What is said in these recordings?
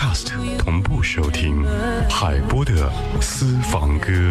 Cast 同步收听海波的私房歌。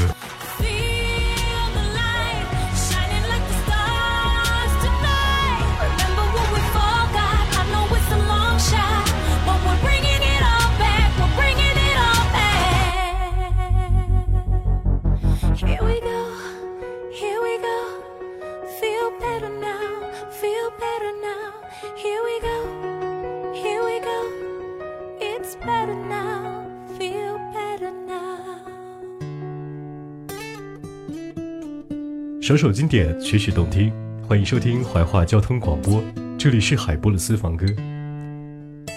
首首经典，曲曲动听，欢迎收听怀化交通广播，这里是海波的私房歌。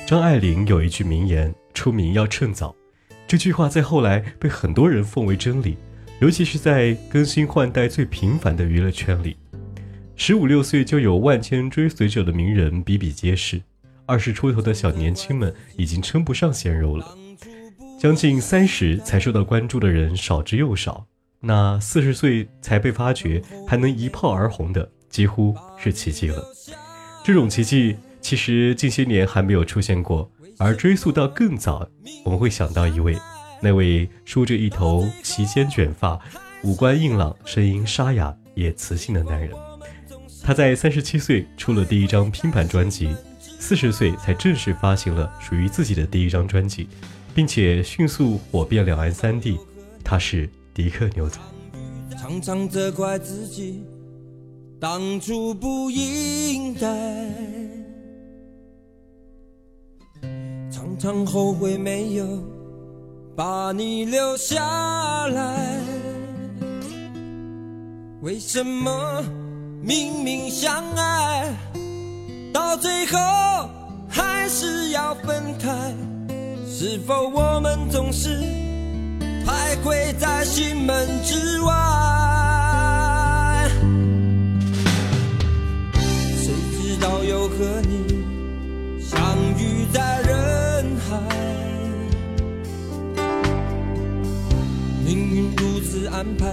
张爱玲有一句名言：“出名要趁早。”这句话在后来被很多人奉为真理，尤其是在更新换代最频繁的娱乐圈里，十五六岁就有万千追随者的名人比比皆是，二十出头的小年轻们已经称不上鲜肉了，将近三十才受到关注的人少之又少。那四十岁才被发掘还能一炮而红的，几乎是奇迹了。这种奇迹其实近些年还没有出现过。而追溯到更早，我们会想到一位，那位梳着一头齐肩卷发、五官硬朗、声音沙哑也磁性的男人。他在三十七岁出了第一张拼盘专辑，四十岁才正式发行了属于自己的第一张专辑，并且迅速火遍两岸三地。他是。迪克牛仔。常常责怪自己当初不应该常常后悔没有把你留下来。为什么明明相爱到最后还是要分开？是否我们总是徘徊在心门之外，谁知道又和你相遇在人海，命运如此安排，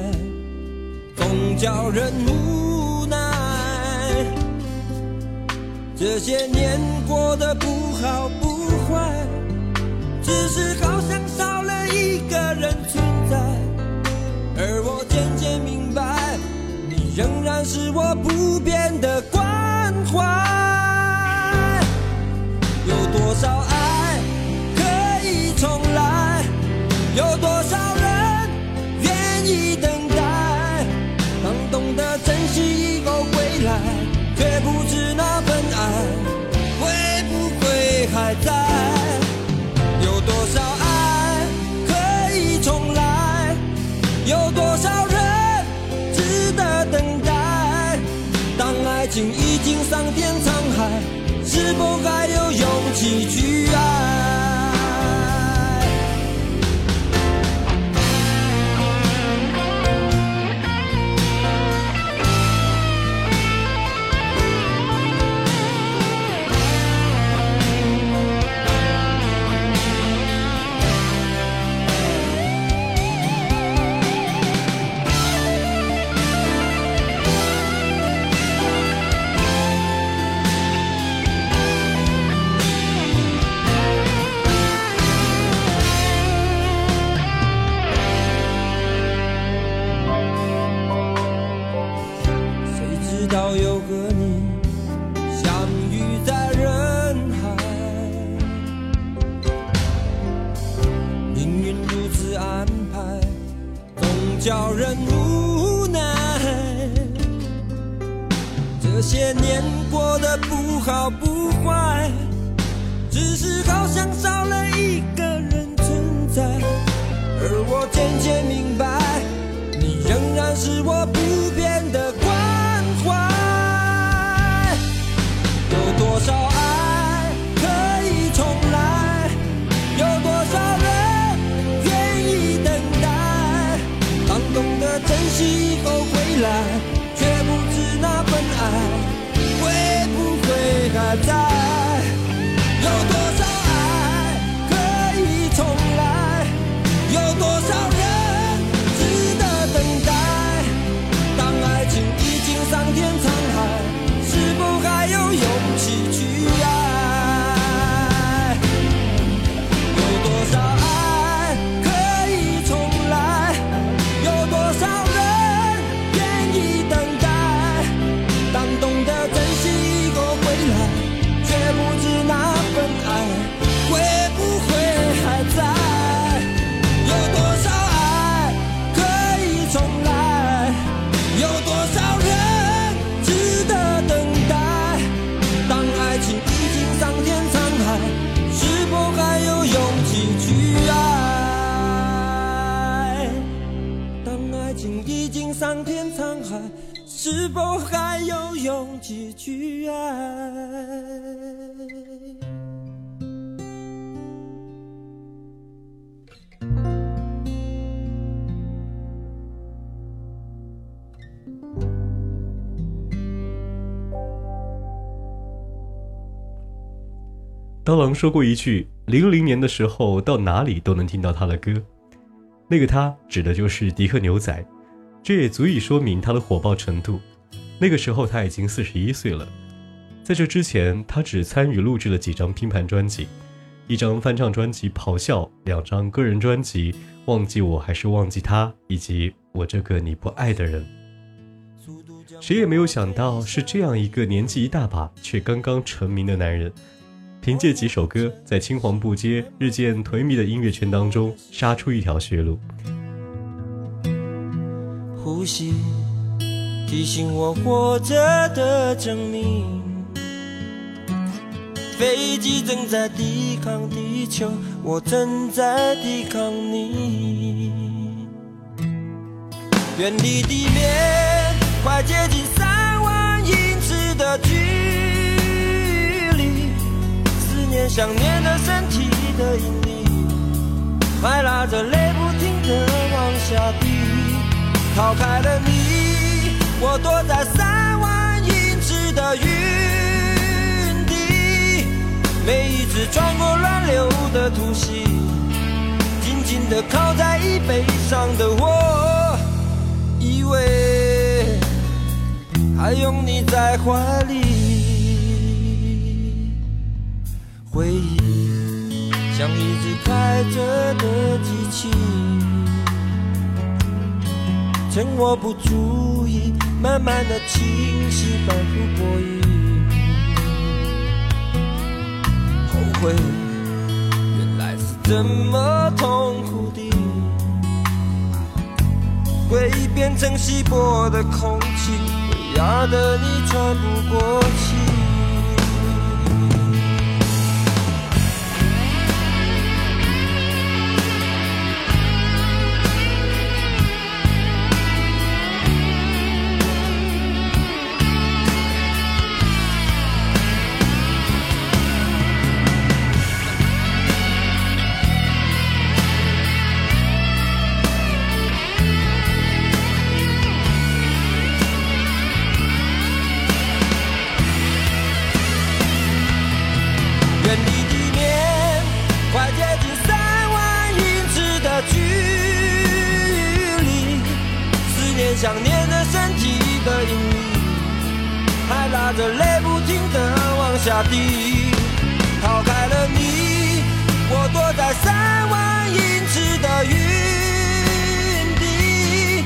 总叫人无奈。这些年过得不好不坏，只是好像渐渐明白，你仍然是我不变的关怀。有多少爱可以重来？有多少人愿意等待？当懂得珍惜一桑田沧海，是否还有勇气去爱？刀郎说过一句：“零零年的时候，到哪里都能听到他的歌。”那个他指的就是迪克牛仔，这也足以说明他的火爆程度。那个时候他已经四十一岁了，在这之前，他只参与录制了几张拼盘专辑，一张翻唱专辑《咆哮》，两张个人专辑《忘记我还是忘记他》，以及《我这个你不爱的人》。谁也没有想到，是这样一个年纪一大把却刚刚成名的男人。凭借几首歌，在青黄不接、日渐颓靡的音乐圈当中杀出一条血路。呼吸提醒我活着的证明，飞机正在抵抗地球，我正在抵抗你。远离地面，快接近三万英尺的距离。思念想念的身体的引力，还拉着泪不停的往下滴。逃开了你，我躲在三万英尺的云底。每一次穿过乱流的突袭，紧紧的靠在椅背上的我，以为还拥你在怀里。回忆像一直开着的机器，趁我不注意，慢慢的清晰，反复播音。后悔原来是这么痛苦的，回忆变成稀薄的空气，会压得你喘不过气。地。逃开了你，我躲在三万英尺的云底。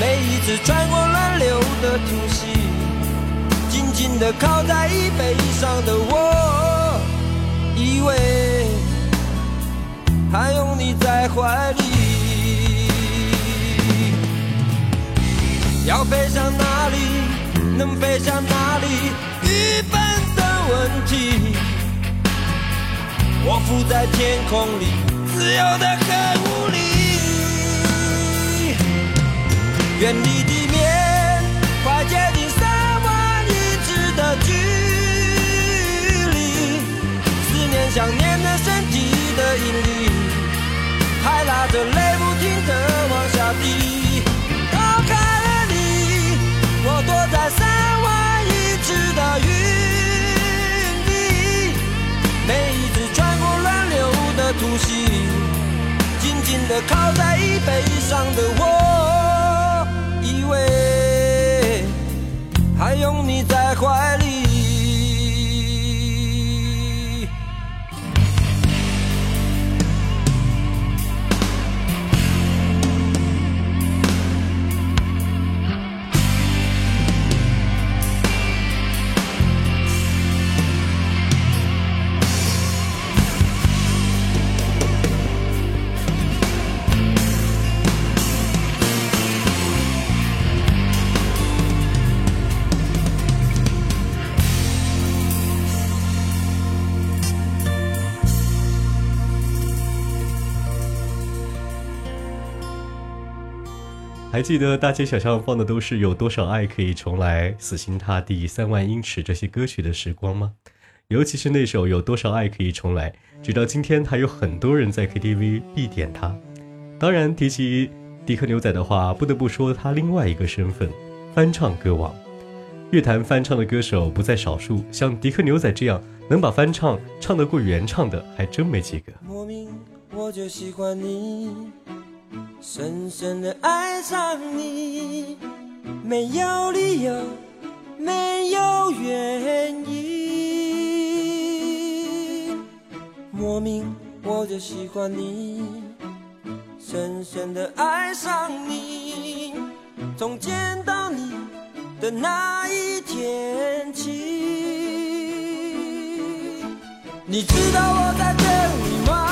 每一次穿过乱流的突袭，紧紧的靠在椅背上的我，以为还拥你在怀里。要飞向哪里？能飞向哪里？愚笨的问题。我浮在天空里，自由的很无力。远离地面，快接近三万英尺的距离。思念想念的身体的引力，还拉着泪不停的往下滴。靠在椅背上的我，以为还拥你在怀里。还记得大街小巷放的都是有多少爱可以重来、死心塌地、三万英尺这些歌曲的时光吗？尤其是那首有多少爱可以重来，直到今天还有很多人在 KTV 必点它。当然，提起迪克牛仔的话，不得不说他另外一个身份——翻唱歌王。乐坛翻唱的歌手不在少数，像迪克牛仔这样能把翻唱唱得过原唱的，还真没几个。莫名我就喜欢你，深深的爱上你，没有理由，没有原因。莫名我就喜欢你。深深的爱上你，从见到你的那一天起。你知道我在等你吗？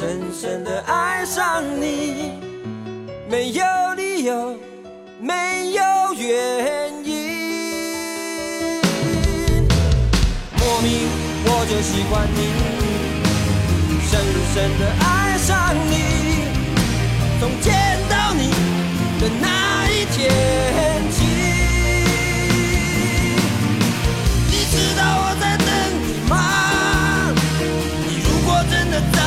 深深的爱上你，没有理由，没有原因。莫名我就喜欢你，深深的爱上你，从见到你。的那一天起，你知道我在等你吗？你如果真的在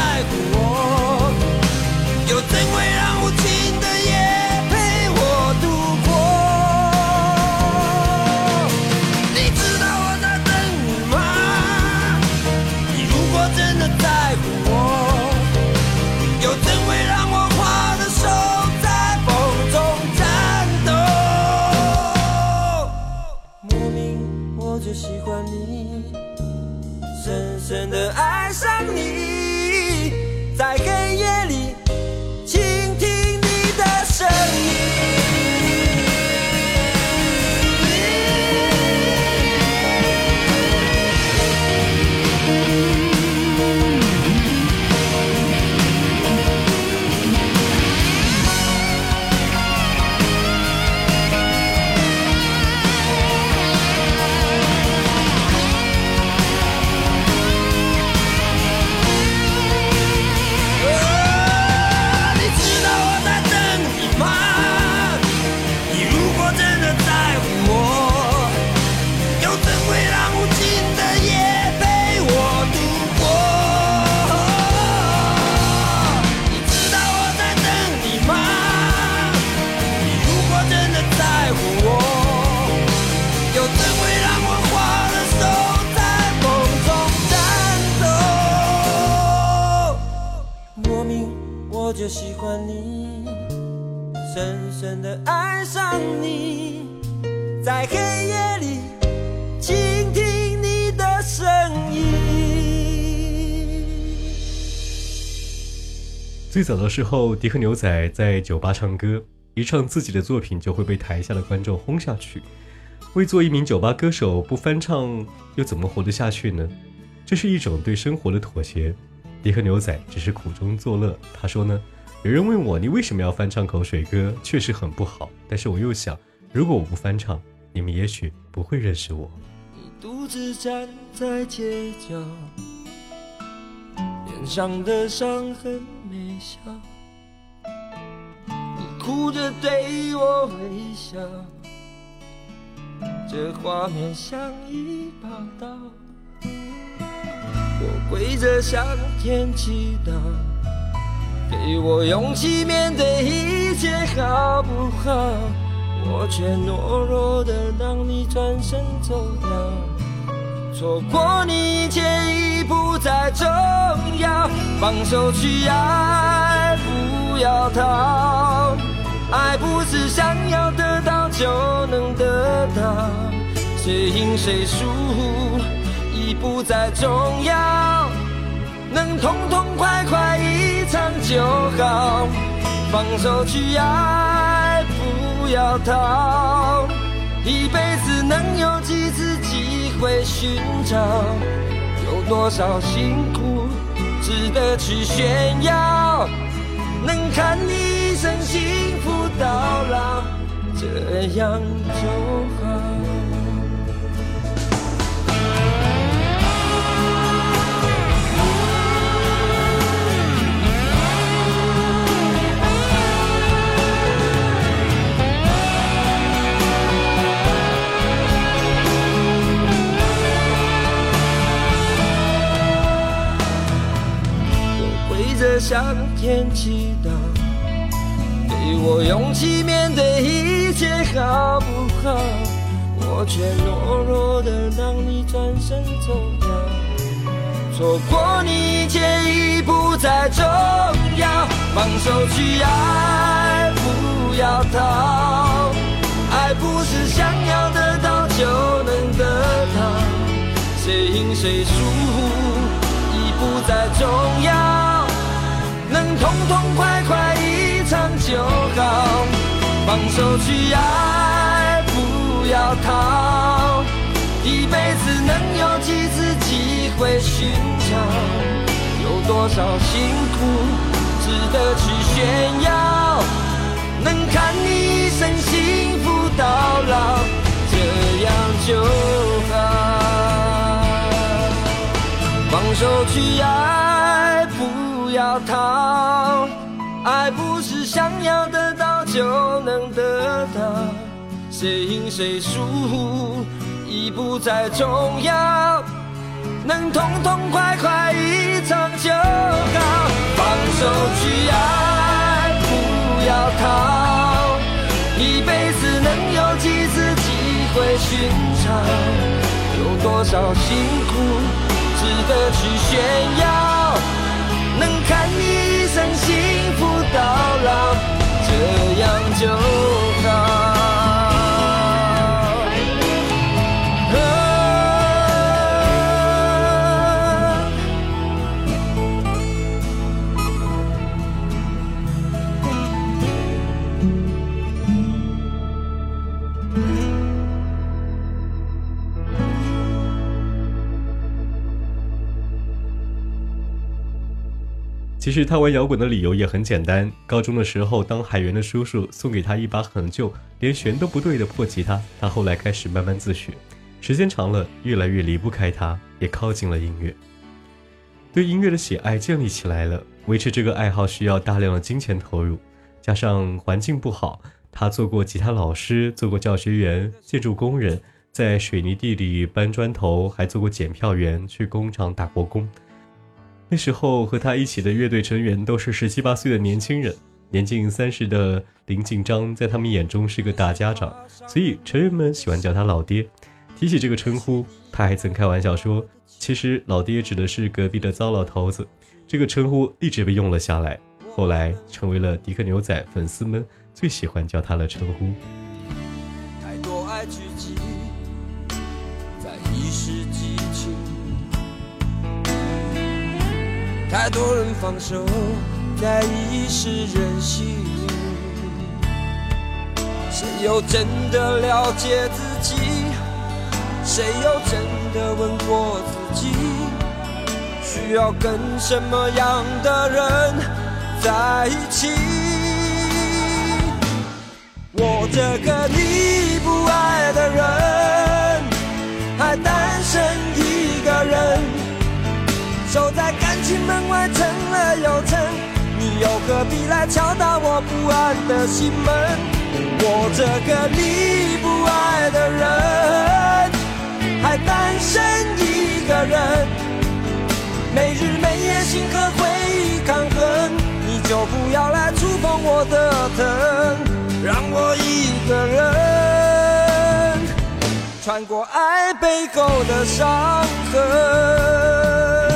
最早的时候，迪克牛仔在酒吧唱歌，一唱自己的作品就会被台下的观众轰下去。为做一名酒吧歌手，不翻唱又怎么活得下去呢？这是一种对生活的妥协。迪克牛仔只是苦中作乐。他说呢，有人问我你为什么要翻唱口水歌，确实很不好。但是我又想，如果我不翻唱，你们也许不会认识我。你独自站在街角，脸上的伤痕没消，你哭着对我微笑，这画面像一把刀。我跪着向天祈祷，给我勇气面对一切，好不好？我却懦弱的让你转身走掉，错过你，放手去爱，不要逃，爱不是想要得到就能得到，谁赢谁输。已不再重要，能痛痛快快一场就好，放手去爱。不。要逃。一辈子能有几次机会寻找？有多少辛苦值得去炫耀？能看你一生幸福到老，这样就好。向天祈祷，给我勇气面对一切，好不好？我却懦弱的让你转身走掉，错过你一切已不再重要。放手去爱，不要逃，爱不是想要得到就能得到，谁赢谁输已不再重要。能痛痛快快一场就好，放手去爱，不要逃。一辈子能有几次机会寻找？有多少辛苦值得去炫耀？能看你一生幸福到老，这样就好。放手去爱。要逃，爱不是想要得到就能得到，谁赢谁输已不再重要，能痛痛快快一场就好。放手去爱，不要逃，一辈子能有几次机会寻找？有多少辛苦值得去炫耀？看你一生幸福到老，这样就其实他玩摇滚的理由也很简单。高中的时候，当海员的叔叔送给他一把很旧、连弦都不对的破吉他，他后来开始慢慢自学。时间长了，越来越离不开他，也靠近了音乐。对音乐的喜爱建立起来了。维持这个爱好需要大量的金钱投入，加上环境不好，他做过吉他老师，做过教学员、建筑工人，在水泥地里搬砖头，还做过检票员，去工厂打过工。那时候和他一起的乐队成员都是十七八岁的年轻人，年近三十的林锦章在他们眼中是个大家长，所以成员们喜欢叫他老爹。提起这个称呼，他还曾开玩笑说，其实老爹指的是隔壁的糟老头子。这个称呼一直被用了下来，后来成为了迪克牛仔粉丝们最喜欢叫他的称呼。太多人放手，在一时任性。谁又真的了解自己？谁又真的问过自己？需要跟什么样的人在一起？我这个你不爱的人，门外，撑了又撑，你又何必来敲打我不安的心门？我这个你不爱的人，还单身一个人，没日没夜心和回忆抗衡，你就不要来触碰我的疼，让我一个人穿过爱背后的伤痕。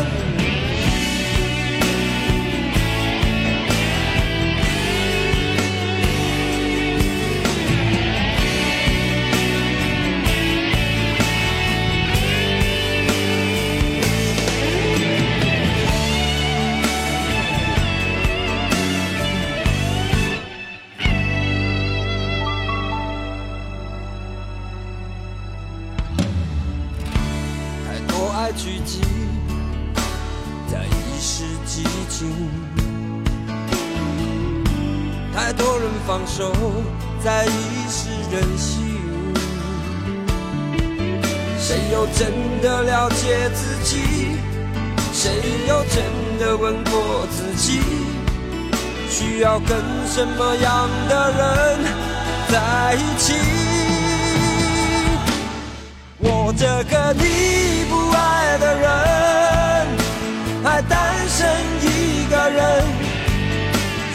问过自己？需要跟什么样的人在一起？我这个你不爱的人，还单身一个人。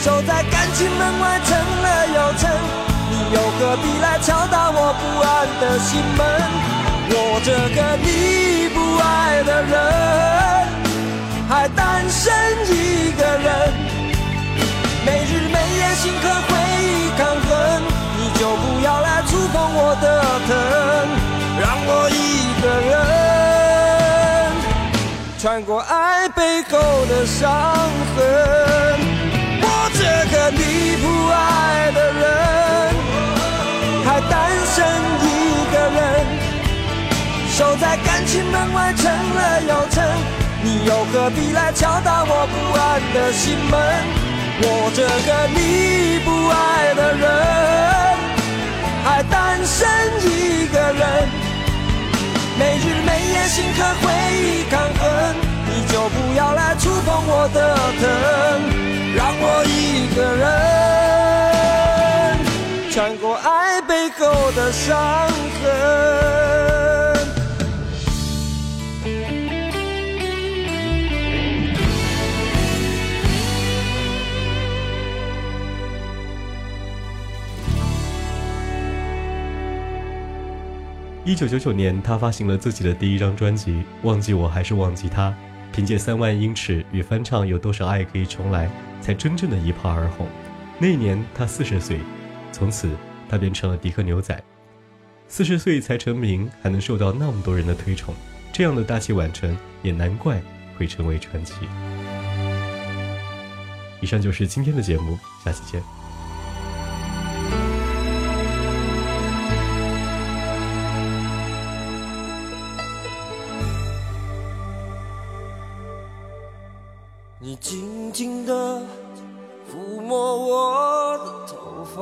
守在感情门外，成了又成，你又何必来敲打我不安的心门？我这个你不爱的人，还单身一个人，每日每夜心和回忆抗衡，你就不要来触碰我的疼，让我一个人穿过爱背后的伤痕。我这个你不爱的人，还单身一个人，守在感情门外，成了又成，又何必来敲打我不安的心门？我这个你不爱的人，还单身一个人，每日每夜心和回忆抗衡，你就不要来触碰我的疼。让我一个人穿过爱背后的伤一九九九年，他发行了自己的第一张专辑《忘记我还是忘记他》，凭借三万英尺与翻唱《有多少爱可以重来》。才真正的一炮而红。那一年他四十岁，从此他变成了迪克牛仔。四十岁才成名，还能受到那么多人的推崇，这样的大器晚成，也难怪会成为传奇。以上就是今天的节目，下期见。你静静地抚摸我的头发，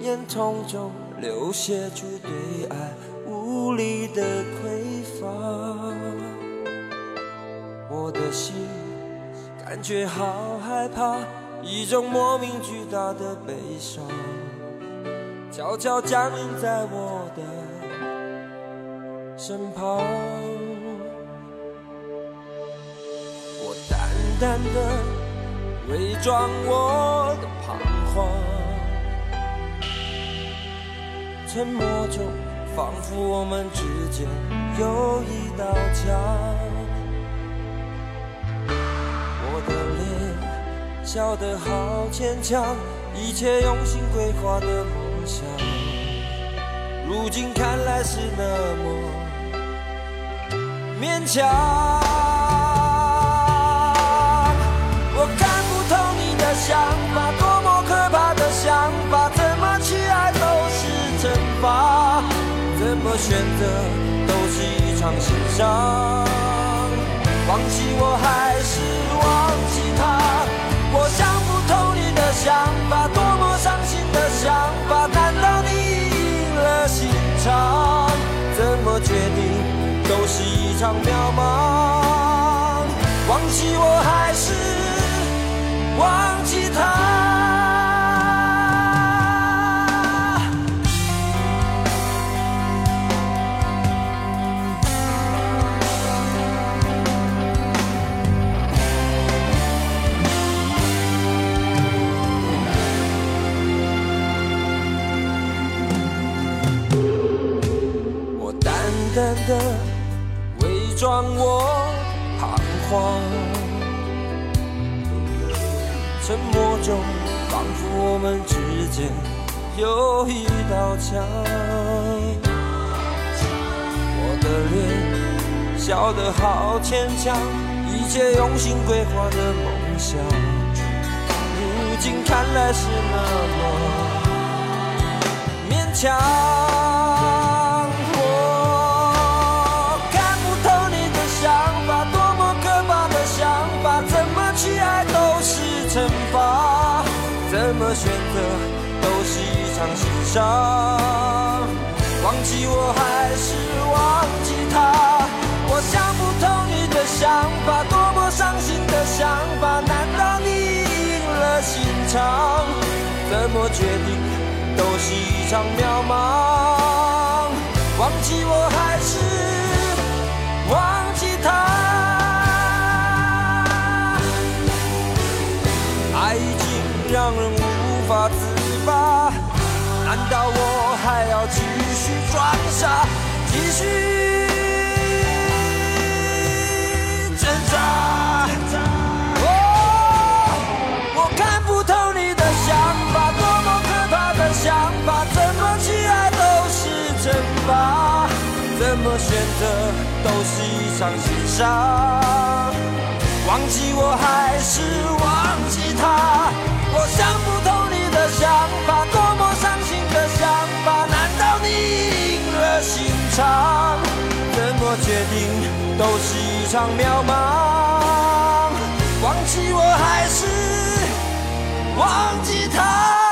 眼瞳中流泻出对爱无力的匮乏，我的心感觉好害怕，一种莫名巨大的悲伤，悄悄降临在我的身旁。淡的伪装我的彷徨，沉默中仿佛我们之间有一道墙。我的脸笑得好牵强，一切用心规划的梦想，如今看来是那么勉强。选择都是一场心伤。忘记我还是忘记他，我想不通你的想法，多么伤心的想法，难道你赢了心肠？怎么决定都是一场渺茫。忘记我还是。忘记他，我的脸笑得好牵强一切用心规划的梦想如今看来是那么勉强我看不透你的想法多么可怕的想法怎么去爱都是惩罚。怎么选择是一场心伤，忘记我还是忘记他。我想不通你的想法，多么伤心的想法。难道你赢了心肠？怎么决定都是一场渺茫。忘记我还是忘记他。爱已经让人无法自吧，难道我还要继续装傻，继续挣扎？哦，我看不透你的想法，多么可怕的想法！怎么去爱都是惩罚，怎么选择都是一场心伤。忘记我还是忘记他，我想不通场？怎么决定都是一场渺茫。忘记我还是忘记他。